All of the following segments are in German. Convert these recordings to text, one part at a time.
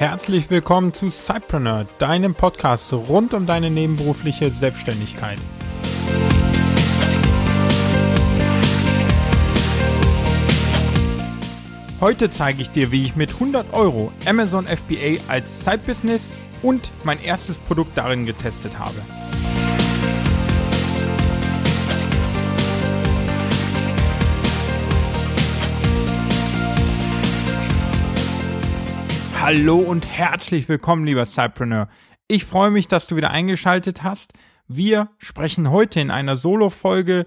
Herzlich willkommen zu Cypreneur, deinem Podcast rund um deine nebenberufliche Selbstständigkeit. Heute zeige ich dir, wie ich mit 100 Euro Amazon FBA als Side-Business und mein erstes Produkt darin getestet habe. Hallo und herzlich willkommen, lieber Cypreneur. Ich freue mich, dass du wieder eingeschaltet hast. Wir sprechen heute in einer Solo-Folge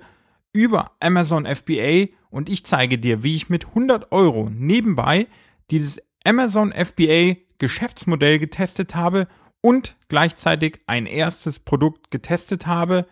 über Amazon FBA und ich zeige dir, wie ich mit 100 Euro nebenbei dieses Amazon FBA Geschäftsmodell getestet habe und gleichzeitig ein erstes Produkt getestet habe.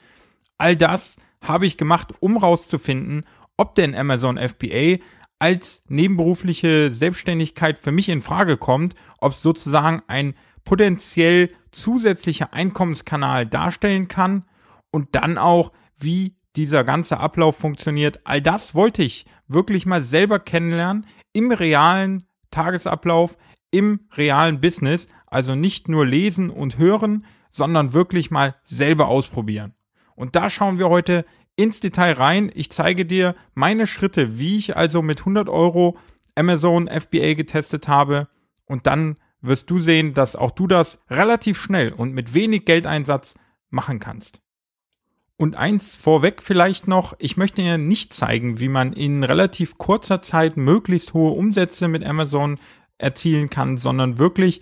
All das habe ich gemacht, um rauszufinden, ob denn Amazon FBA als nebenberufliche Selbstständigkeit für mich in Frage kommt, ob es sozusagen ein potenziell zusätzlicher Einkommenskanal darstellen kann und dann auch, wie dieser ganze Ablauf funktioniert. All das wollte ich wirklich mal selber kennenlernen im realen Tagesablauf, im realen Business. Also nicht nur lesen und hören, sondern wirklich mal selber ausprobieren. Und da schauen wir heute ins Detail rein. Ich zeige dir meine Schritte, wie ich also mit 100 Euro Amazon FBA getestet habe. Und dann wirst du sehen, dass auch du das relativ schnell und mit wenig Geldeinsatz machen kannst. Und eins vorweg vielleicht noch, ich möchte dir nicht zeigen, wie man in relativ kurzer Zeit möglichst hohe Umsätze mit Amazon erzielen kann, sondern wirklich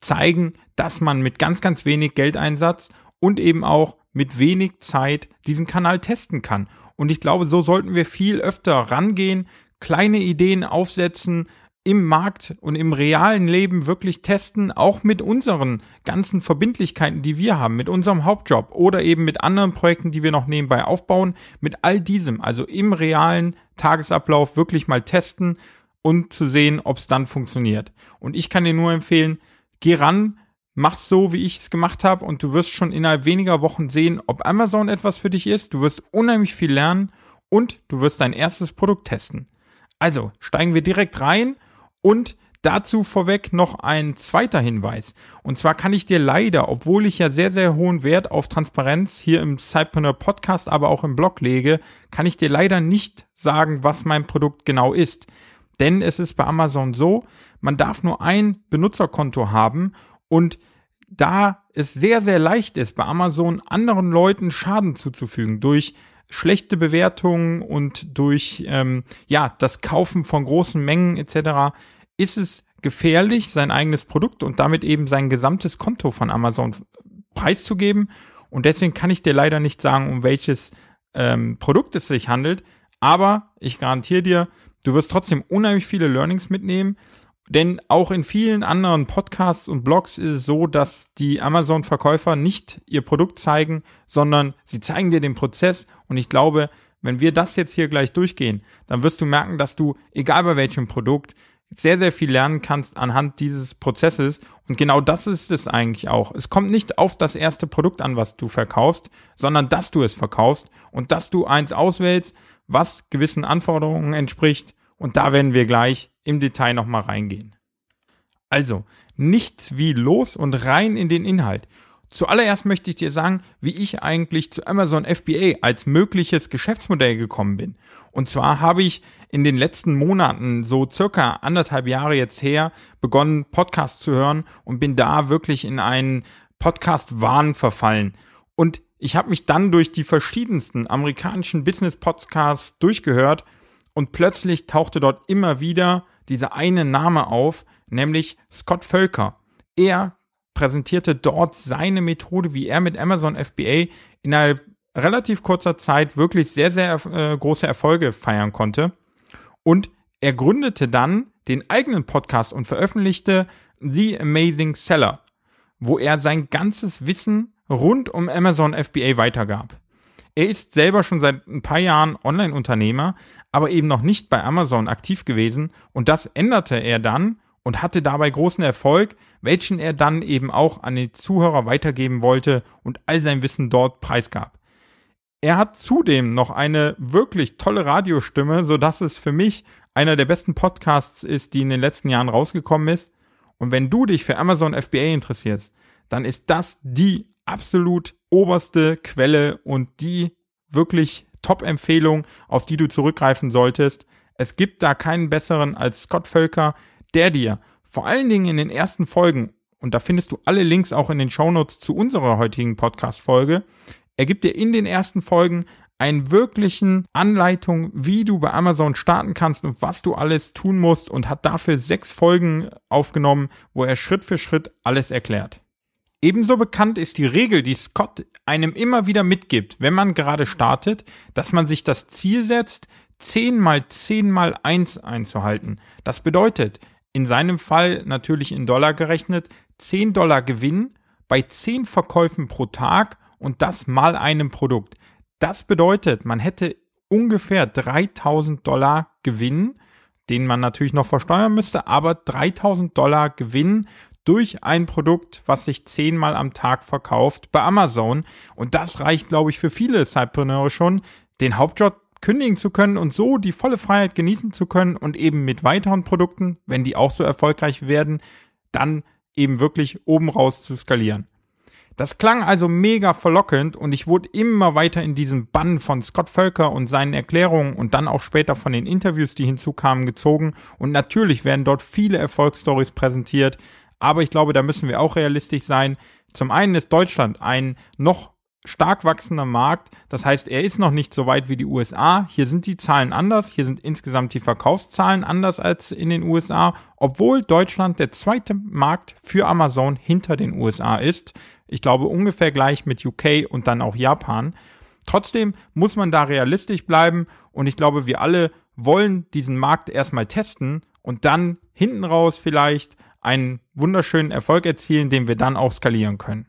zeigen, dass man mit ganz, ganz wenig Geldeinsatz und eben auch mit wenig Zeit diesen Kanal testen kann. Und ich glaube, so sollten wir viel öfter rangehen, kleine Ideen aufsetzen, im Markt und im realen Leben wirklich testen, auch mit unseren ganzen Verbindlichkeiten, die wir haben, mit unserem Hauptjob oder eben mit anderen Projekten, die wir noch nebenbei aufbauen, mit all diesem, also im realen Tagesablauf wirklich mal testen und zu sehen, ob es dann funktioniert. Und ich kann dir nur empfehlen, geh ran, mach's so, wie ich es gemacht habe und du wirst schon innerhalb weniger Wochen sehen, ob Amazon etwas für dich ist. Du wirst unheimlich viel lernen und du wirst dein erstes Produkt testen. Also steigen wir direkt rein und dazu vorweg noch ein zweiter Hinweis. Und zwar kann ich dir leider, obwohl ich ja sehr, sehr hohen Wert auf Transparenz hier im Sidepreneur Podcast, aber auch im Blog lege, kann ich dir leider nicht sagen, was mein Produkt genau ist. Denn es ist bei Amazon so, man darf nur ein Benutzerkonto haben und da es sehr, sehr leicht ist, bei Amazon anderen Leuten Schaden zuzufügen durch schlechte Bewertungen und durch ähm, ja das Kaufen von großen Mengen etc. ist es gefährlich, sein eigenes Produkt und damit eben sein gesamtes Konto von Amazon preiszugeben. Und deswegen kann ich dir leider nicht sagen, um welches ähm, Produkt es sich handelt. Aber ich garantiere dir, du wirst trotzdem unheimlich viele Learnings mitnehmen. Denn auch in vielen anderen Podcasts und Blogs ist es so, dass die Amazon-Verkäufer nicht ihr Produkt zeigen, sondern sie zeigen dir den Prozess. Und ich glaube, wenn wir das jetzt hier gleich durchgehen, dann wirst du merken, dass du, egal bei welchem Produkt, sehr, sehr viel lernen kannst anhand dieses Prozesses. Und genau das ist es eigentlich auch. Es kommt nicht auf das erste Produkt an, was du verkaufst, sondern dass du es verkaufst und dass du eins auswählst, was gewissen Anforderungen entspricht. Und da werden wir gleich im Detail nochmal reingehen. Also, nichts wie los und rein in den Inhalt. Zuallererst möchte ich dir sagen, wie ich eigentlich zu Amazon FBA als mögliches Geschäftsmodell gekommen bin. Und zwar habe ich in den letzten Monaten, so circa anderthalb Jahre jetzt her, begonnen, Podcasts zu hören und bin da wirklich in einen Podcast-Wahn verfallen. Und ich habe mich dann durch die verschiedensten amerikanischen Business-Podcasts durchgehört und plötzlich tauchte dort immer wieder dieser eine Name auf, nämlich Scott Völker. Er präsentierte dort seine Methode, wie er mit Amazon FBA innerhalb relativ kurzer Zeit wirklich sehr, sehr äh, große Erfolge feiern konnte. Und er gründete dann den eigenen Podcast und veröffentlichte The Amazing Seller, wo er sein ganzes Wissen rund um Amazon FBA weitergab. Er ist selber schon seit ein paar Jahren Online-Unternehmer, aber eben noch nicht bei Amazon aktiv gewesen und das änderte er dann und hatte dabei großen Erfolg, welchen er dann eben auch an die Zuhörer weitergeben wollte und all sein Wissen dort preisgab. Er hat zudem noch eine wirklich tolle Radiostimme, so dass es für mich einer der besten Podcasts ist, die in den letzten Jahren rausgekommen ist. Und wenn du dich für Amazon FBA interessierst, dann ist das die absolut oberste Quelle und die wirklich Top-Empfehlung, auf die du zurückgreifen solltest. Es gibt da keinen besseren als Scott Völker, der dir vor allen Dingen in den ersten Folgen, und da findest du alle Links auch in den Shownotes zu unserer heutigen Podcast-Folge, er gibt dir in den ersten Folgen einen wirklichen Anleitung, wie du bei Amazon starten kannst und was du alles tun musst und hat dafür sechs Folgen aufgenommen, wo er Schritt für Schritt alles erklärt. Ebenso bekannt ist die Regel, die Scott einem immer wieder mitgibt, wenn man gerade startet, dass man sich das Ziel setzt, 10 mal 10 mal 1 einzuhalten. Das bedeutet, in seinem Fall natürlich in Dollar gerechnet, 10 Dollar Gewinn bei 10 Verkäufen pro Tag und das mal einem Produkt. Das bedeutet, man hätte ungefähr 3000 Dollar Gewinn, den man natürlich noch versteuern müsste, aber 3000 Dollar Gewinn durch ein Produkt, was sich zehnmal am Tag verkauft bei Amazon. Und das reicht, glaube ich, für viele Zeitpreneure schon, den Hauptjob kündigen zu können und so die volle Freiheit genießen zu können und eben mit weiteren Produkten, wenn die auch so erfolgreich werden, dann eben wirklich oben raus zu skalieren. Das klang also mega verlockend und ich wurde immer weiter in diesen Bann von Scott Völker und seinen Erklärungen und dann auch später von den Interviews, die hinzukamen, gezogen und natürlich werden dort viele Erfolgsstories präsentiert, aber ich glaube, da müssen wir auch realistisch sein. Zum einen ist Deutschland ein noch stark wachsender Markt. Das heißt, er ist noch nicht so weit wie die USA. Hier sind die Zahlen anders. Hier sind insgesamt die Verkaufszahlen anders als in den USA, obwohl Deutschland der zweite Markt für Amazon hinter den USA ist. Ich glaube ungefähr gleich mit UK und dann auch Japan. Trotzdem muss man da realistisch bleiben und ich glaube, wir alle wollen diesen Markt erstmal testen und dann hinten raus vielleicht einen wunderschönen Erfolg erzielen, den wir dann auch skalieren können.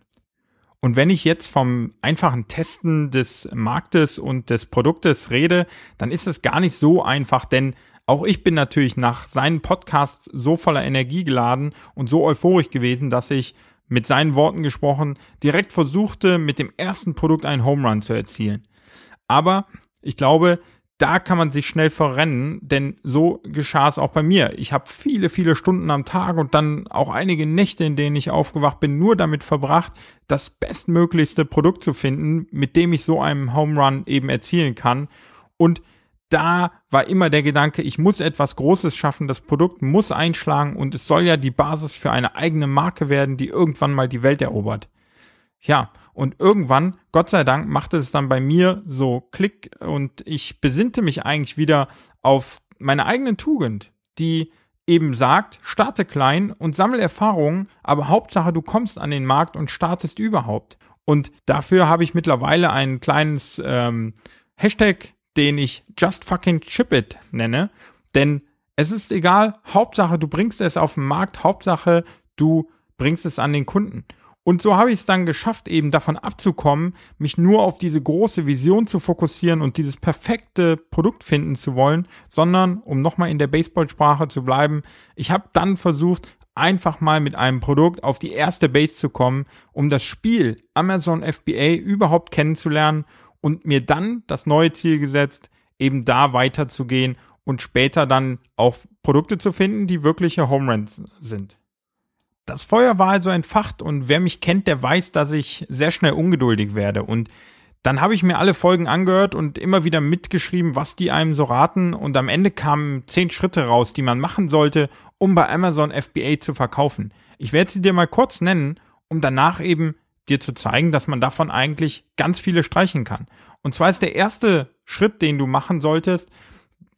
Und wenn ich jetzt vom einfachen Testen des Marktes und des Produktes rede, dann ist es gar nicht so einfach, denn auch ich bin natürlich nach seinen Podcasts so voller Energie geladen und so euphorisch gewesen, dass ich mit seinen Worten gesprochen, direkt versuchte, mit dem ersten Produkt einen Home Run zu erzielen. Aber ich glaube, da kann man sich schnell verrennen, denn so geschah es auch bei mir. Ich habe viele, viele Stunden am Tag und dann auch einige Nächte, in denen ich aufgewacht bin, nur damit verbracht, das bestmöglichste Produkt zu finden, mit dem ich so einen Home Run eben erzielen kann. Und da war immer der Gedanke, ich muss etwas Großes schaffen, das Produkt muss einschlagen und es soll ja die Basis für eine eigene Marke werden, die irgendwann mal die Welt erobert. Ja, und irgendwann, Gott sei Dank, machte es dann bei mir so Klick und ich besinnte mich eigentlich wieder auf meine eigene Tugend, die eben sagt, starte klein und sammle Erfahrungen, aber Hauptsache du kommst an den Markt und startest überhaupt. Und dafür habe ich mittlerweile ein kleines ähm, Hashtag den ich Just Fucking Chip It nenne. Denn es ist egal, Hauptsache du bringst es auf den Markt, Hauptsache du bringst es an den Kunden. Und so habe ich es dann geschafft, eben davon abzukommen, mich nur auf diese große Vision zu fokussieren und dieses perfekte Produkt finden zu wollen, sondern, um nochmal in der Baseballsprache zu bleiben, ich habe dann versucht, einfach mal mit einem Produkt auf die erste Base zu kommen, um das Spiel Amazon FBA überhaupt kennenzulernen und mir dann das neue Ziel gesetzt, eben da weiterzugehen und später dann auch Produkte zu finden, die wirkliche Home Runs sind. Das Feuer war also entfacht und wer mich kennt, der weiß, dass ich sehr schnell ungeduldig werde und dann habe ich mir alle Folgen angehört und immer wieder mitgeschrieben, was die einem so raten und am Ende kamen zehn Schritte raus, die man machen sollte, um bei Amazon FBA zu verkaufen. Ich werde sie dir mal kurz nennen, um danach eben dir zu zeigen, dass man davon eigentlich ganz viele streichen kann. Und zwar ist der erste Schritt, den du machen solltest,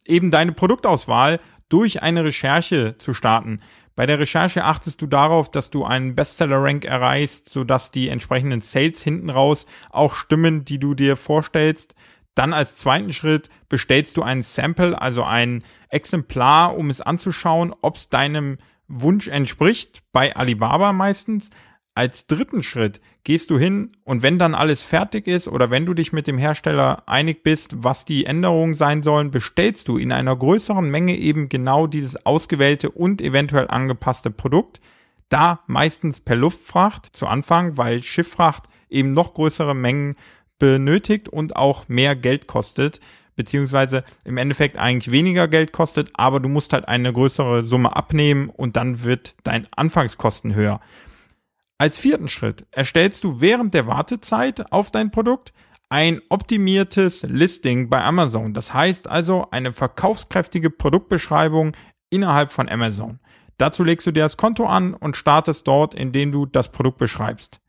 eben deine Produktauswahl durch eine Recherche zu starten. Bei der Recherche achtest du darauf, dass du einen Bestseller-Rank erreichst, sodass die entsprechenden Sales hinten raus auch stimmen, die du dir vorstellst. Dann als zweiten Schritt bestellst du ein Sample, also ein Exemplar, um es anzuschauen, ob es deinem Wunsch entspricht, bei Alibaba meistens. Als dritten Schritt gehst du hin und wenn dann alles fertig ist oder wenn du dich mit dem Hersteller einig bist, was die Änderungen sein sollen, bestellst du in einer größeren Menge eben genau dieses ausgewählte und eventuell angepasste Produkt. Da meistens per Luftfracht zu Anfang, weil Schifffracht eben noch größere Mengen benötigt und auch mehr Geld kostet beziehungsweise im Endeffekt eigentlich weniger Geld kostet, aber du musst halt eine größere Summe abnehmen und dann wird dein Anfangskosten höher. Als vierten Schritt erstellst du während der Wartezeit auf dein Produkt ein optimiertes Listing bei Amazon. Das heißt also eine verkaufskräftige Produktbeschreibung innerhalb von Amazon. Dazu legst du dir das Konto an und startest dort, indem du das Produkt beschreibst.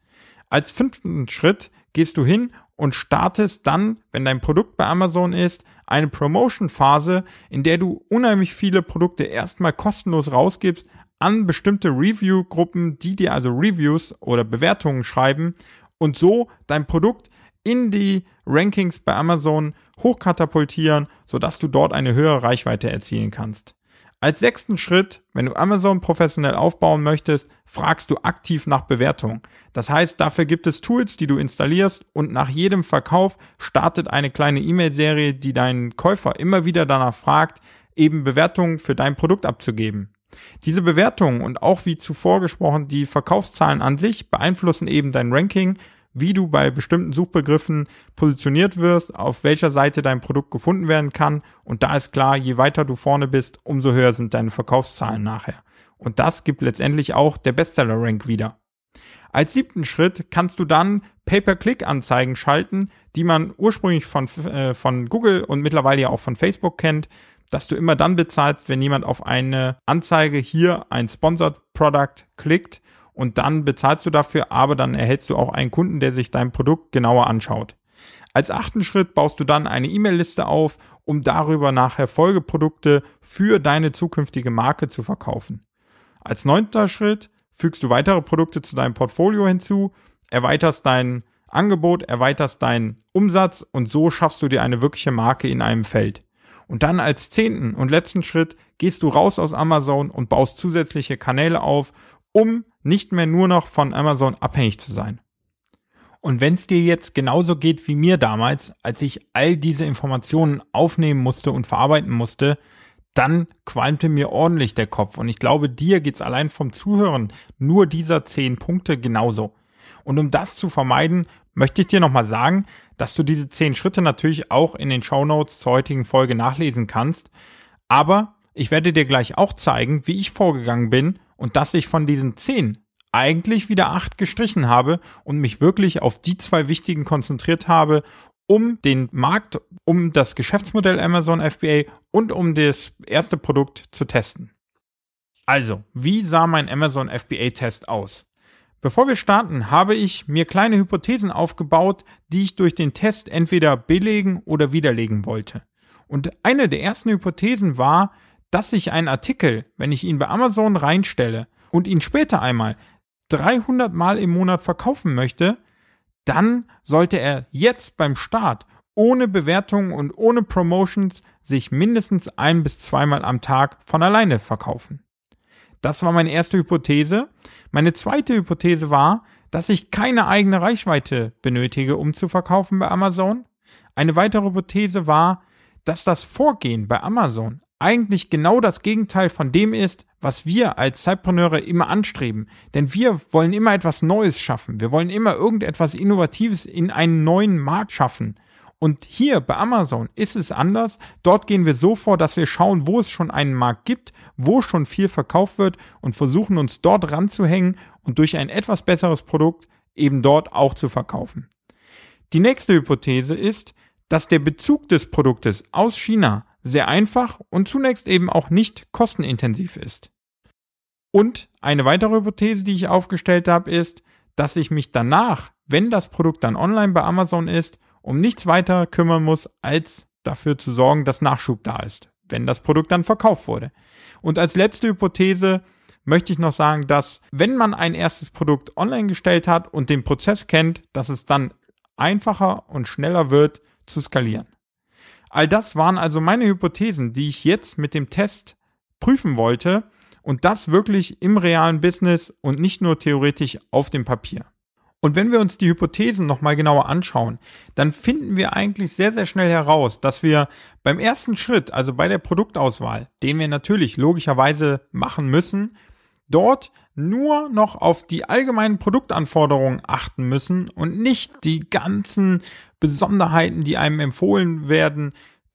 Als fünften Schritt gehst du hin und startest dann, wenn dein Produkt bei Amazon ist, eine Promotion-Phase, in der du unheimlich viele Produkte erstmal kostenlos rausgibst an bestimmte Review-Gruppen, die dir also Reviews oder Bewertungen schreiben und so dein Produkt in die Rankings bei Amazon hochkatapultieren, sodass du dort eine höhere Reichweite erzielen kannst. Als sechsten Schritt, wenn du Amazon professionell aufbauen möchtest, fragst du aktiv nach Bewertung. Das heißt, dafür gibt es Tools, die du installierst und nach jedem Verkauf startet eine kleine E-Mail-Serie, die deinen Käufer immer wieder danach fragt, eben Bewertungen für dein Produkt abzugeben. Diese Bewertungen und auch wie zuvor gesprochen die Verkaufszahlen an sich beeinflussen eben dein Ranking wie du bei bestimmten Suchbegriffen positioniert wirst, auf welcher Seite dein Produkt gefunden werden kann. Und da ist klar, je weiter du vorne bist, umso höher sind deine Verkaufszahlen nachher. Und das gibt letztendlich auch der Bestseller-Rank wieder. Als siebten Schritt kannst du dann Pay-per-Click-Anzeigen schalten, die man ursprünglich von, äh, von Google und mittlerweile ja auch von Facebook kennt, dass du immer dann bezahlst, wenn jemand auf eine Anzeige hier ein Sponsored Product klickt und dann bezahlst du dafür, aber dann erhältst du auch einen Kunden, der sich dein Produkt genauer anschaut. Als achten Schritt baust du dann eine E-Mail-Liste auf, um darüber nachher Folgeprodukte für deine zukünftige Marke zu verkaufen. Als neunter Schritt fügst du weitere Produkte zu deinem Portfolio hinzu, erweiterst dein Angebot, erweiterst deinen Umsatz und so schaffst du dir eine wirkliche Marke in einem Feld. Und dann als zehnten und letzten Schritt gehst du raus aus Amazon und baust zusätzliche Kanäle auf, um nicht mehr nur noch von Amazon abhängig zu sein. Und wenn es dir jetzt genauso geht wie mir damals, als ich all diese Informationen aufnehmen musste und verarbeiten musste, dann qualmte mir ordentlich der Kopf. Und ich glaube, dir geht's allein vom Zuhören nur dieser zehn Punkte genauso. Und um das zu vermeiden, möchte ich dir nochmal sagen, dass du diese zehn Schritte natürlich auch in den Show Notes zur heutigen Folge nachlesen kannst. Aber ich werde dir gleich auch zeigen, wie ich vorgegangen bin und dass ich von diesen zehn eigentlich wieder acht gestrichen habe und mich wirklich auf die zwei wichtigen konzentriert habe, um den Markt, um das Geschäftsmodell Amazon FBA und um das erste Produkt zu testen. Also, wie sah mein Amazon FBA-Test aus? Bevor wir starten, habe ich mir kleine Hypothesen aufgebaut, die ich durch den Test entweder belegen oder widerlegen wollte. Und eine der ersten Hypothesen war, dass ich einen Artikel, wenn ich ihn bei Amazon reinstelle und ihn später einmal 300 Mal im Monat verkaufen möchte, dann sollte er jetzt beim Start ohne Bewertungen und ohne Promotions sich mindestens ein bis zweimal am Tag von alleine verkaufen. Das war meine erste Hypothese. Meine zweite Hypothese war, dass ich keine eigene Reichweite benötige, um zu verkaufen bei Amazon. Eine weitere Hypothese war, dass das Vorgehen bei Amazon eigentlich genau das Gegenteil von dem ist, was wir als Zeitpreneure immer anstreben. Denn wir wollen immer etwas Neues schaffen. Wir wollen immer irgendetwas Innovatives in einen neuen Markt schaffen. Und hier bei Amazon ist es anders. Dort gehen wir so vor, dass wir schauen, wo es schon einen Markt gibt, wo schon viel verkauft wird und versuchen uns dort ranzuhängen und durch ein etwas besseres Produkt eben dort auch zu verkaufen. Die nächste Hypothese ist, dass der Bezug des Produktes aus China sehr einfach und zunächst eben auch nicht kostenintensiv ist. Und eine weitere Hypothese, die ich aufgestellt habe, ist, dass ich mich danach, wenn das Produkt dann online bei Amazon ist, um nichts weiter kümmern muss, als dafür zu sorgen, dass Nachschub da ist, wenn das Produkt dann verkauft wurde. Und als letzte Hypothese möchte ich noch sagen, dass wenn man ein erstes Produkt online gestellt hat und den Prozess kennt, dass es dann einfacher und schneller wird zu skalieren. All das waren also meine Hypothesen, die ich jetzt mit dem Test prüfen wollte und das wirklich im realen Business und nicht nur theoretisch auf dem Papier. Und wenn wir uns die Hypothesen nochmal genauer anschauen, dann finden wir eigentlich sehr, sehr schnell heraus, dass wir beim ersten Schritt, also bei der Produktauswahl, den wir natürlich logischerweise machen müssen, dort nur noch auf die allgemeinen Produktanforderungen achten müssen und nicht die ganzen Besonderheiten, die einem empfohlen werden,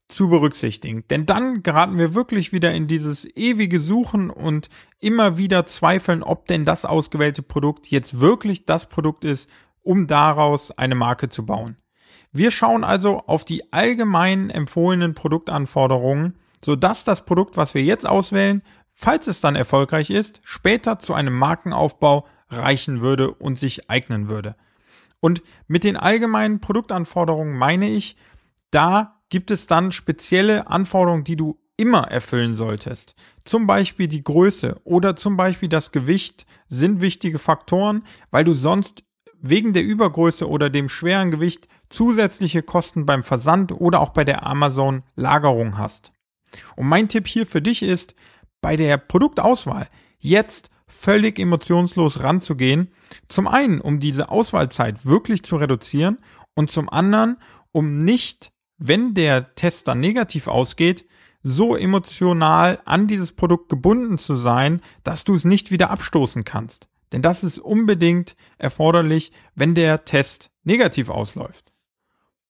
zu berücksichtigen. Denn dann geraten wir wirklich wieder in dieses ewige Suchen und immer wieder zweifeln, ob denn das ausgewählte Produkt jetzt wirklich das Produkt ist, um daraus eine Marke zu bauen. Wir schauen also auf die allgemein empfohlenen Produktanforderungen, sodass das Produkt, was wir jetzt auswählen, falls es dann erfolgreich ist, später zu einem Markenaufbau reichen würde und sich eignen würde. Und mit den allgemeinen Produktanforderungen meine ich, da gibt es dann spezielle Anforderungen, die du immer erfüllen solltest. Zum Beispiel die Größe oder zum Beispiel das Gewicht sind wichtige Faktoren, weil du sonst wegen der Übergröße oder dem schweren Gewicht zusätzliche Kosten beim Versand oder auch bei der Amazon Lagerung hast. Und mein Tipp hier für dich ist, bei der Produktauswahl jetzt völlig emotionslos ranzugehen. Zum einen, um diese Auswahlzeit wirklich zu reduzieren und zum anderen, um nicht wenn der Test dann negativ ausgeht, so emotional an dieses Produkt gebunden zu sein, dass du es nicht wieder abstoßen kannst. Denn das ist unbedingt erforderlich, wenn der Test negativ ausläuft.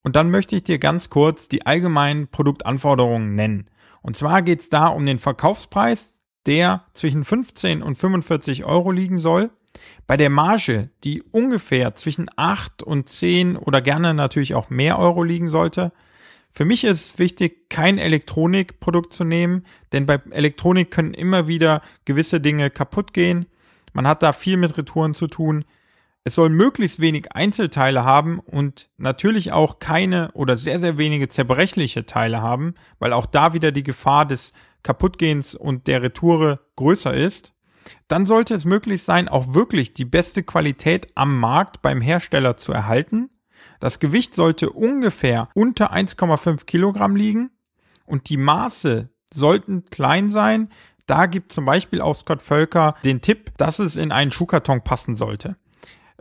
Und dann möchte ich dir ganz kurz die allgemeinen Produktanforderungen nennen. Und zwar geht es da um den Verkaufspreis, der zwischen 15 und 45 Euro liegen soll. Bei der Marge, die ungefähr zwischen 8 und 10 oder gerne natürlich auch mehr Euro liegen sollte, für mich ist wichtig, kein Elektronikprodukt zu nehmen, denn bei Elektronik können immer wieder gewisse Dinge kaputt gehen. Man hat da viel mit Retouren zu tun. Es soll möglichst wenig Einzelteile haben und natürlich auch keine oder sehr, sehr wenige zerbrechliche Teile haben, weil auch da wieder die Gefahr des Kaputtgehens und der Retoure größer ist. Dann sollte es möglich sein, auch wirklich die beste Qualität am Markt beim Hersteller zu erhalten. Das Gewicht sollte ungefähr unter 1,5 Kilogramm liegen und die Maße sollten klein sein. Da gibt zum Beispiel auch Scott Völker den Tipp, dass es in einen Schuhkarton passen sollte.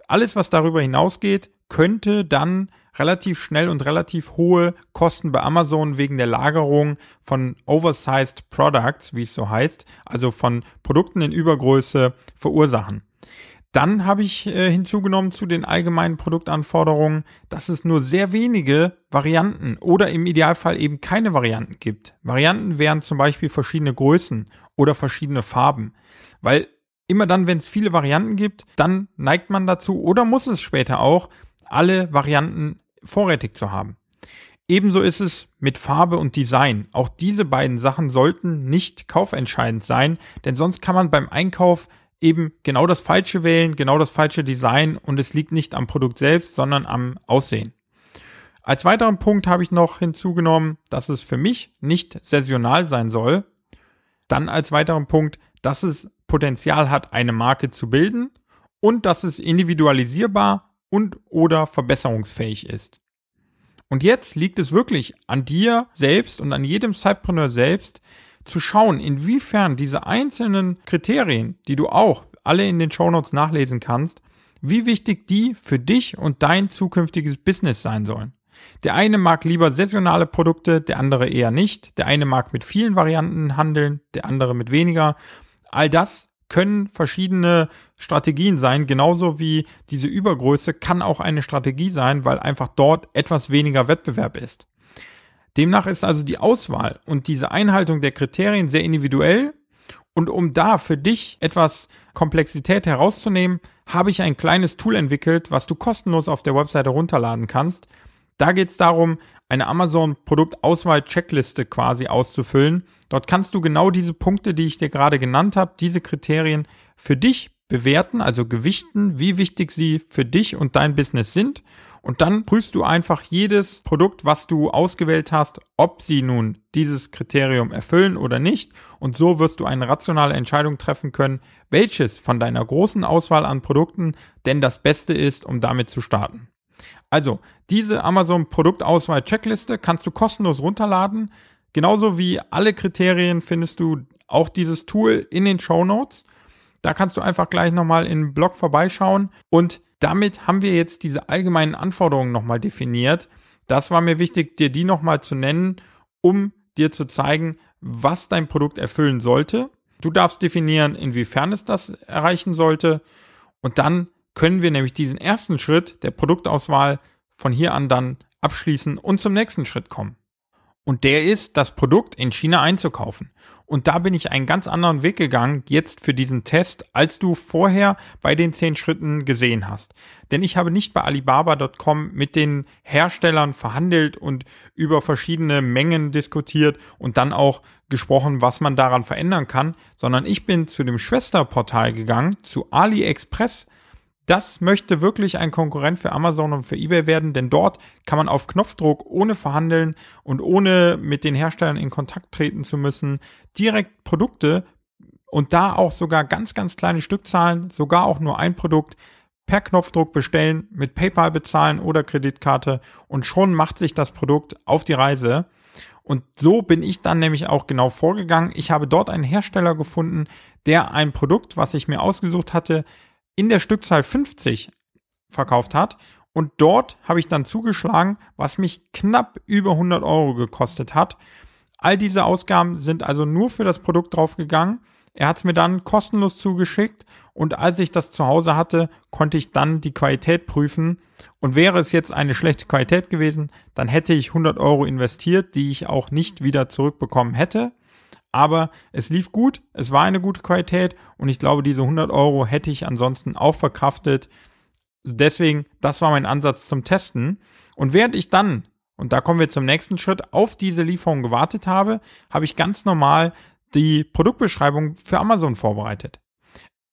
Alles, was darüber hinausgeht, könnte dann relativ schnell und relativ hohe Kosten bei Amazon wegen der Lagerung von oversized products, wie es so heißt, also von Produkten in Übergröße verursachen. Dann habe ich äh, hinzugenommen zu den allgemeinen Produktanforderungen, dass es nur sehr wenige Varianten oder im Idealfall eben keine Varianten gibt. Varianten wären zum Beispiel verschiedene Größen oder verschiedene Farben. Weil immer dann, wenn es viele Varianten gibt, dann neigt man dazu oder muss es später auch, alle Varianten vorrätig zu haben. Ebenso ist es mit Farbe und Design. Auch diese beiden Sachen sollten nicht kaufentscheidend sein, denn sonst kann man beim Einkauf eben genau das Falsche wählen, genau das falsche Design und es liegt nicht am Produkt selbst, sondern am Aussehen. Als weiteren Punkt habe ich noch hinzugenommen, dass es für mich nicht saisonal sein soll. Dann als weiteren Punkt, dass es Potenzial hat, eine Marke zu bilden und dass es individualisierbar und oder verbesserungsfähig ist. Und jetzt liegt es wirklich an dir selbst und an jedem Sidepreneur selbst, zu schauen, inwiefern diese einzelnen Kriterien, die du auch alle in den Shownotes nachlesen kannst, wie wichtig die für dich und dein zukünftiges Business sein sollen. Der eine mag lieber saisonale Produkte, der andere eher nicht. Der eine mag mit vielen Varianten handeln, der andere mit weniger. All das können verschiedene Strategien sein, genauso wie diese Übergröße kann auch eine Strategie sein, weil einfach dort etwas weniger Wettbewerb ist. Demnach ist also die Auswahl und diese Einhaltung der Kriterien sehr individuell. Und um da für dich etwas Komplexität herauszunehmen, habe ich ein kleines Tool entwickelt, was du kostenlos auf der Webseite runterladen kannst. Da geht es darum, eine Amazon-Produktauswahl-Checkliste quasi auszufüllen. Dort kannst du genau diese Punkte, die ich dir gerade genannt habe, diese Kriterien für dich bewerten, also gewichten, wie wichtig sie für dich und dein Business sind. Und dann prüfst du einfach jedes Produkt, was du ausgewählt hast, ob sie nun dieses Kriterium erfüllen oder nicht. Und so wirst du eine rationale Entscheidung treffen können, welches von deiner großen Auswahl an Produkten denn das Beste ist, um damit zu starten. Also, diese Amazon Produktauswahl Checkliste kannst du kostenlos runterladen. Genauso wie alle Kriterien findest du auch dieses Tool in den Show Notes. Da kannst du einfach gleich nochmal in den Blog vorbeischauen und damit haben wir jetzt diese allgemeinen Anforderungen nochmal definiert. Das war mir wichtig, dir die nochmal zu nennen, um dir zu zeigen, was dein Produkt erfüllen sollte. Du darfst definieren, inwiefern es das erreichen sollte. Und dann können wir nämlich diesen ersten Schritt der Produktauswahl von hier an dann abschließen und zum nächsten Schritt kommen. Und der ist, das Produkt in China einzukaufen. Und da bin ich einen ganz anderen Weg gegangen, jetzt für diesen Test, als du vorher bei den zehn Schritten gesehen hast. Denn ich habe nicht bei Alibaba.com mit den Herstellern verhandelt und über verschiedene Mengen diskutiert und dann auch gesprochen, was man daran verändern kann, sondern ich bin zu dem Schwesterportal gegangen, zu AliExpress, das möchte wirklich ein Konkurrent für Amazon und für eBay werden, denn dort kann man auf Knopfdruck ohne verhandeln und ohne mit den Herstellern in Kontakt treten zu müssen, direkt Produkte und da auch sogar ganz, ganz kleine Stückzahlen, sogar auch nur ein Produkt per Knopfdruck bestellen, mit PayPal bezahlen oder Kreditkarte und schon macht sich das Produkt auf die Reise. Und so bin ich dann nämlich auch genau vorgegangen. Ich habe dort einen Hersteller gefunden, der ein Produkt, was ich mir ausgesucht hatte, in der Stückzahl 50 verkauft hat. Und dort habe ich dann zugeschlagen, was mich knapp über 100 Euro gekostet hat. All diese Ausgaben sind also nur für das Produkt draufgegangen. Er hat es mir dann kostenlos zugeschickt und als ich das zu Hause hatte, konnte ich dann die Qualität prüfen. Und wäre es jetzt eine schlechte Qualität gewesen, dann hätte ich 100 Euro investiert, die ich auch nicht wieder zurückbekommen hätte aber es lief gut, es war eine gute Qualität und ich glaube, diese 100 Euro hätte ich ansonsten auch verkraftet. Deswegen, das war mein Ansatz zum Testen. Und während ich dann, und da kommen wir zum nächsten Schritt, auf diese Lieferung gewartet habe, habe ich ganz normal die Produktbeschreibung für Amazon vorbereitet.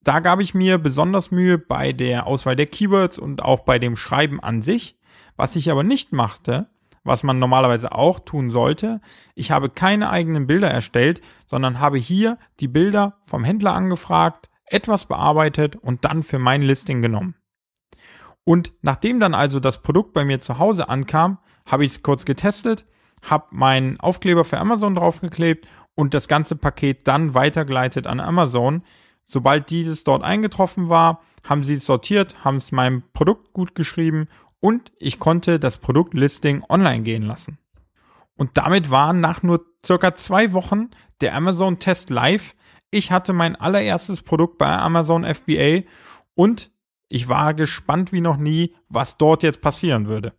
Da gab ich mir besonders Mühe bei der Auswahl der Keywords und auch bei dem Schreiben an sich. Was ich aber nicht machte, was man normalerweise auch tun sollte. Ich habe keine eigenen Bilder erstellt, sondern habe hier die Bilder vom Händler angefragt, etwas bearbeitet und dann für mein Listing genommen. Und nachdem dann also das Produkt bei mir zu Hause ankam, habe ich es kurz getestet, habe meinen Aufkleber für Amazon draufgeklebt und das ganze Paket dann weitergeleitet an Amazon. Sobald dieses dort eingetroffen war, haben sie es sortiert, haben es meinem Produkt gut geschrieben und ich konnte das Produktlisting online gehen lassen. Und damit war nach nur circa zwei Wochen der Amazon Test live. Ich hatte mein allererstes Produkt bei Amazon FBA und ich war gespannt wie noch nie, was dort jetzt passieren würde.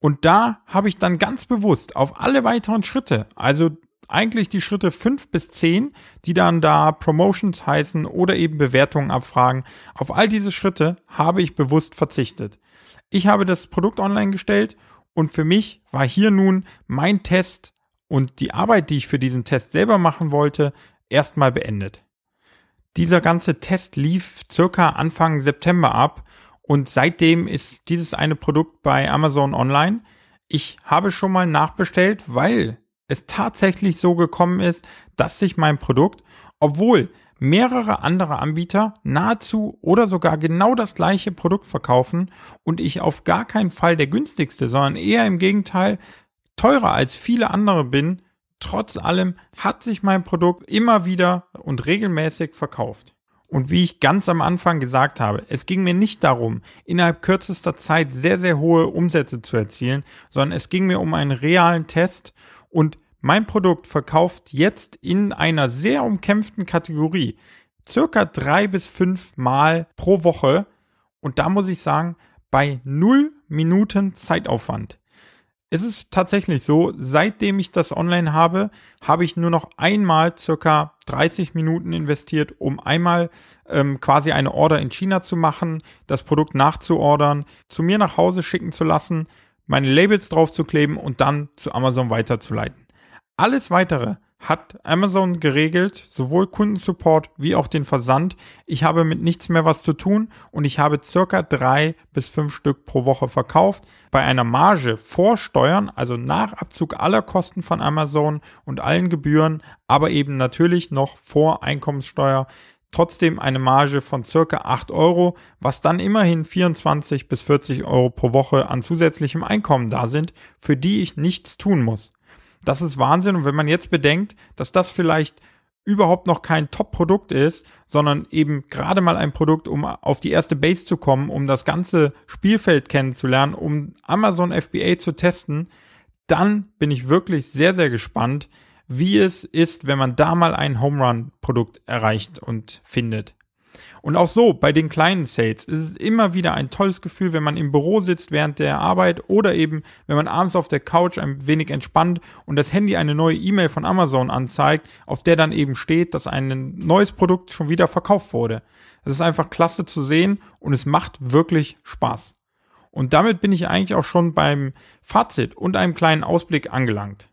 Und da habe ich dann ganz bewusst auf alle weiteren Schritte, also eigentlich die Schritte fünf bis zehn, die dann da Promotions heißen oder eben Bewertungen abfragen, auf all diese Schritte habe ich bewusst verzichtet. Ich habe das Produkt online gestellt und für mich war hier nun mein Test und die Arbeit, die ich für diesen Test selber machen wollte, erstmal beendet. Dieser ganze Test lief circa Anfang September ab und seitdem ist dieses eine Produkt bei Amazon online. Ich habe schon mal nachbestellt, weil es tatsächlich so gekommen ist, dass sich mein Produkt, obwohl mehrere andere Anbieter nahezu oder sogar genau das gleiche Produkt verkaufen und ich auf gar keinen Fall der günstigste, sondern eher im Gegenteil teurer als viele andere bin, trotz allem hat sich mein Produkt immer wieder und regelmäßig verkauft. Und wie ich ganz am Anfang gesagt habe, es ging mir nicht darum, innerhalb kürzester Zeit sehr, sehr hohe Umsätze zu erzielen, sondern es ging mir um einen realen Test und mein Produkt verkauft jetzt in einer sehr umkämpften Kategorie circa drei bis fünf Mal pro Woche. Und da muss ich sagen, bei null Minuten Zeitaufwand. Es ist tatsächlich so, seitdem ich das online habe, habe ich nur noch einmal circa 30 Minuten investiert, um einmal ähm, quasi eine Order in China zu machen, das Produkt nachzuordern, zu mir nach Hause schicken zu lassen, meine Labels draufzukleben und dann zu Amazon weiterzuleiten. Alles weitere hat Amazon geregelt, sowohl Kundensupport wie auch den Versand. Ich habe mit nichts mehr was zu tun und ich habe circa drei bis fünf Stück pro Woche verkauft. Bei einer Marge vor Steuern, also nach Abzug aller Kosten von Amazon und allen Gebühren, aber eben natürlich noch vor Einkommenssteuer, trotzdem eine Marge von circa 8 Euro, was dann immerhin 24 bis 40 Euro pro Woche an zusätzlichem Einkommen da sind, für die ich nichts tun muss. Das ist Wahnsinn. Und wenn man jetzt bedenkt, dass das vielleicht überhaupt noch kein Top-Produkt ist, sondern eben gerade mal ein Produkt, um auf die erste Base zu kommen, um das ganze Spielfeld kennenzulernen, um Amazon FBA zu testen, dann bin ich wirklich sehr, sehr gespannt, wie es ist, wenn man da mal ein Home Run-Produkt erreicht und findet. Und auch so bei den kleinen Sales ist es immer wieder ein tolles Gefühl, wenn man im Büro sitzt während der Arbeit oder eben, wenn man abends auf der Couch ein wenig entspannt und das Handy eine neue E-Mail von Amazon anzeigt, auf der dann eben steht, dass ein neues Produkt schon wieder verkauft wurde. Das ist einfach klasse zu sehen und es macht wirklich Spaß. Und damit bin ich eigentlich auch schon beim Fazit und einem kleinen Ausblick angelangt.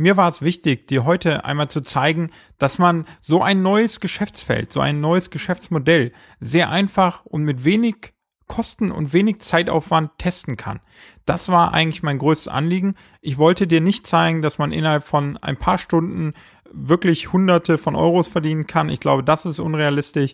Mir war es wichtig, dir heute einmal zu zeigen, dass man so ein neues Geschäftsfeld, so ein neues Geschäftsmodell sehr einfach und mit wenig Kosten und wenig Zeitaufwand testen kann. Das war eigentlich mein größtes Anliegen. Ich wollte dir nicht zeigen, dass man innerhalb von ein paar Stunden wirklich Hunderte von Euros verdienen kann. Ich glaube, das ist unrealistisch.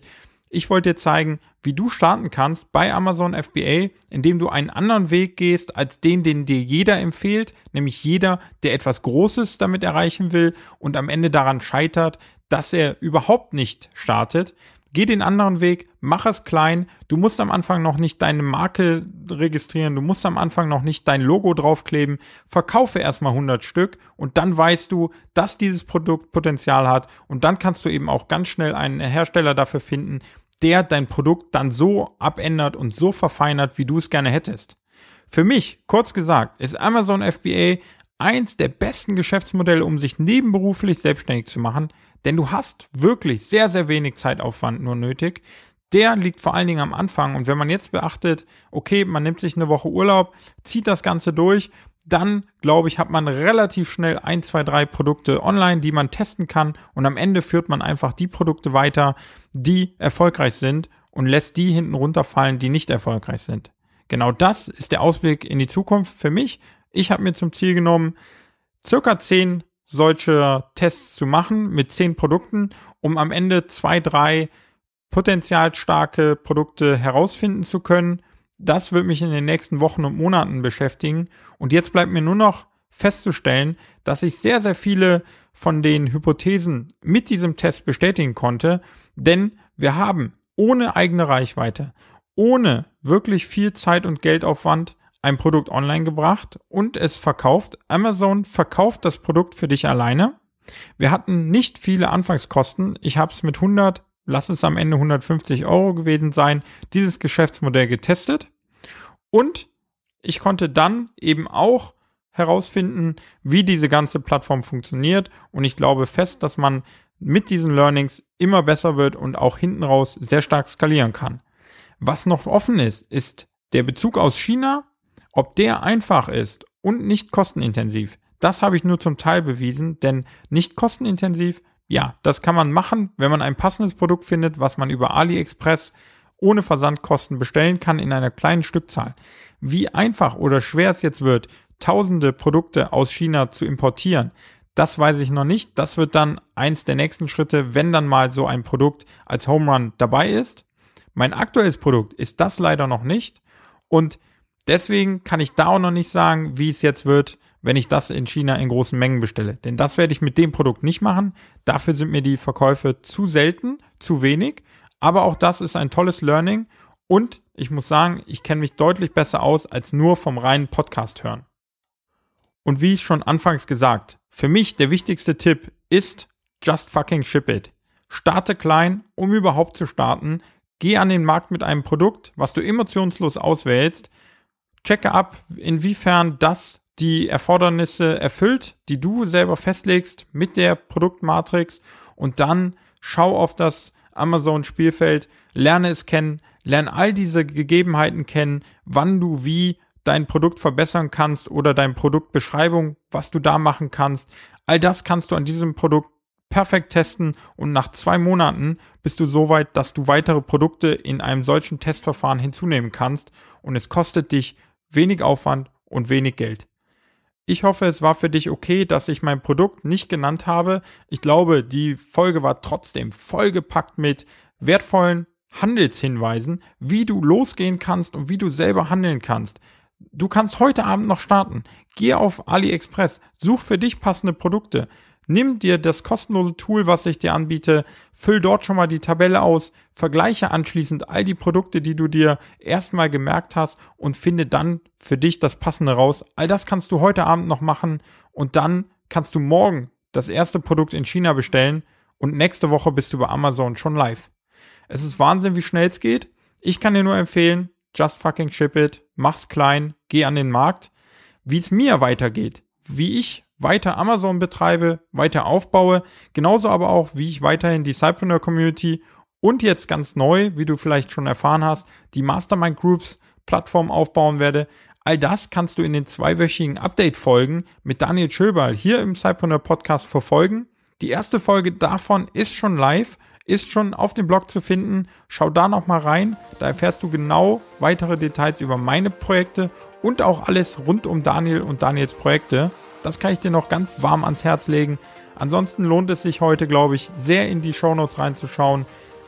Ich wollte dir zeigen, wie du starten kannst bei Amazon FBA, indem du einen anderen Weg gehst als den, den dir jeder empfiehlt, nämlich jeder, der etwas Großes damit erreichen will und am Ende daran scheitert, dass er überhaupt nicht startet. Geh den anderen Weg, mach es klein. Du musst am Anfang noch nicht deine Marke registrieren, du musst am Anfang noch nicht dein Logo draufkleben. Verkaufe erstmal 100 Stück und dann weißt du, dass dieses Produkt Potenzial hat und dann kannst du eben auch ganz schnell einen Hersteller dafür finden, der dein Produkt dann so abändert und so verfeinert, wie du es gerne hättest. Für mich, kurz gesagt, ist Amazon FBA eins der besten Geschäftsmodelle, um sich nebenberuflich selbstständig zu machen, denn du hast wirklich sehr, sehr wenig Zeitaufwand nur nötig. Der liegt vor allen Dingen am Anfang. Und wenn man jetzt beachtet, okay, man nimmt sich eine Woche Urlaub, zieht das Ganze durch, dann glaube ich, hat man relativ schnell ein, zwei, drei Produkte online, die man testen kann. Und am Ende führt man einfach die Produkte weiter, die erfolgreich sind und lässt die hinten runterfallen, die nicht erfolgreich sind. Genau das ist der Ausblick in die Zukunft für mich. Ich habe mir zum Ziel genommen, circa zehn solche Tests zu machen mit zehn Produkten, um am Ende zwei, drei potenzialstarke Produkte herausfinden zu können. Das wird mich in den nächsten Wochen und Monaten beschäftigen. Und jetzt bleibt mir nur noch festzustellen, dass ich sehr, sehr viele von den Hypothesen mit diesem Test bestätigen konnte, denn wir haben ohne eigene Reichweite, ohne wirklich viel Zeit und Geldaufwand ein Produkt online gebracht und es verkauft. Amazon verkauft das Produkt für dich alleine. Wir hatten nicht viele Anfangskosten. Ich habe es mit 100, lass es am Ende 150 Euro gewesen sein, dieses Geschäftsmodell getestet. Und ich konnte dann eben auch herausfinden, wie diese ganze Plattform funktioniert. Und ich glaube fest, dass man mit diesen Learnings immer besser wird und auch hinten raus sehr stark skalieren kann. Was noch offen ist, ist der Bezug aus China ob der einfach ist und nicht kostenintensiv, das habe ich nur zum Teil bewiesen, denn nicht kostenintensiv, ja, das kann man machen, wenn man ein passendes Produkt findet, was man über AliExpress ohne Versandkosten bestellen kann in einer kleinen Stückzahl. Wie einfach oder schwer es jetzt wird, tausende Produkte aus China zu importieren, das weiß ich noch nicht. Das wird dann eins der nächsten Schritte, wenn dann mal so ein Produkt als Home Run dabei ist. Mein aktuelles Produkt ist das leider noch nicht. Und Deswegen kann ich da auch noch nicht sagen, wie es jetzt wird, wenn ich das in China in großen Mengen bestelle. Denn das werde ich mit dem Produkt nicht machen. Dafür sind mir die Verkäufe zu selten, zu wenig. Aber auch das ist ein tolles Learning. Und ich muss sagen, ich kenne mich deutlich besser aus als nur vom reinen Podcast hören. Und wie ich schon anfangs gesagt, für mich der wichtigste Tipp ist just fucking ship it. Starte klein, um überhaupt zu starten. Geh an den Markt mit einem Produkt, was du emotionslos auswählst checke ab, inwiefern das die Erfordernisse erfüllt, die du selber festlegst mit der Produktmatrix und dann schau auf das Amazon Spielfeld, lerne es kennen, lerne all diese Gegebenheiten kennen, wann du wie dein Produkt verbessern kannst oder deine Produktbeschreibung, was du da machen kannst. All das kannst du an diesem Produkt perfekt testen und nach zwei Monaten bist du so weit, dass du weitere Produkte in einem solchen Testverfahren hinzunehmen kannst und es kostet dich wenig Aufwand und wenig Geld. Ich hoffe, es war für dich okay, dass ich mein Produkt nicht genannt habe. Ich glaube, die Folge war trotzdem vollgepackt mit wertvollen Handelshinweisen, wie du losgehen kannst und wie du selber handeln kannst. Du kannst heute Abend noch starten. Geh auf AliExpress, such für dich passende Produkte. Nimm dir das kostenlose Tool, was ich dir anbiete, füll dort schon mal die Tabelle aus, vergleiche anschließend all die Produkte, die du dir erstmal gemerkt hast und finde dann für dich das passende raus. All das kannst du heute Abend noch machen und dann kannst du morgen das erste Produkt in China bestellen und nächste Woche bist du bei Amazon schon live. Es ist Wahnsinn, wie schnell es geht. Ich kann dir nur empfehlen, just fucking ship it, mach's klein, geh an den Markt. Wie es mir weitergeht, wie ich weiter Amazon betreibe, weiter aufbaue, genauso aber auch, wie ich weiterhin die Cypreneur Community und jetzt ganz neu, wie du vielleicht schon erfahren hast, die Mastermind Groups Plattform aufbauen werde. All das kannst du in den zweiwöchigen Update-Folgen mit Daniel Schöberl hier im Cypreneur Podcast verfolgen. Die erste Folge davon ist schon live, ist schon auf dem Blog zu finden. Schau da nochmal rein. Da erfährst du genau weitere Details über meine Projekte und auch alles rund um Daniel und Daniels Projekte. Das kann ich dir noch ganz warm ans Herz legen. Ansonsten lohnt es sich heute, glaube ich, sehr in die Shownotes reinzuschauen,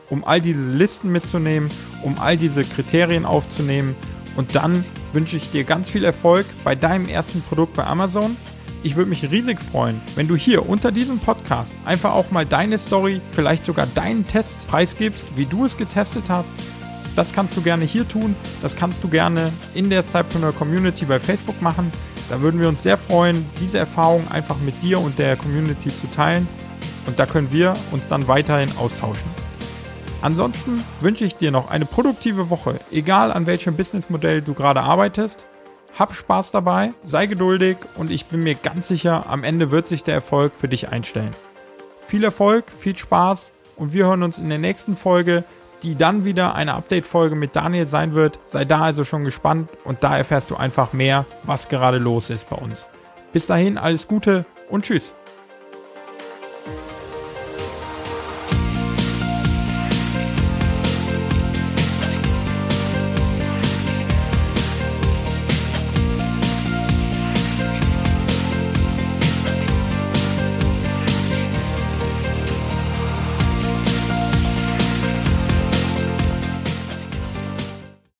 um all diese Listen mitzunehmen, um all diese Kriterien aufzunehmen. Und dann wünsche ich dir ganz viel Erfolg bei deinem ersten Produkt bei Amazon. Ich würde mich riesig freuen, wenn du hier unter diesem Podcast einfach auch mal deine Story, vielleicht sogar deinen Test preisgibst, wie du es getestet hast. Das kannst du gerne hier tun. Das kannst du gerne in der Cypreneur Community bei Facebook machen. Da würden wir uns sehr freuen, diese Erfahrung einfach mit dir und der Community zu teilen. Und da können wir uns dann weiterhin austauschen. Ansonsten wünsche ich dir noch eine produktive Woche, egal an welchem Businessmodell du gerade arbeitest. Hab Spaß dabei, sei geduldig und ich bin mir ganz sicher, am Ende wird sich der Erfolg für dich einstellen. Viel Erfolg, viel Spaß und wir hören uns in der nächsten Folge die dann wieder eine Update-Folge mit Daniel sein wird. Sei da also schon gespannt und da erfährst du einfach mehr, was gerade los ist bei uns. Bis dahin alles Gute und tschüss.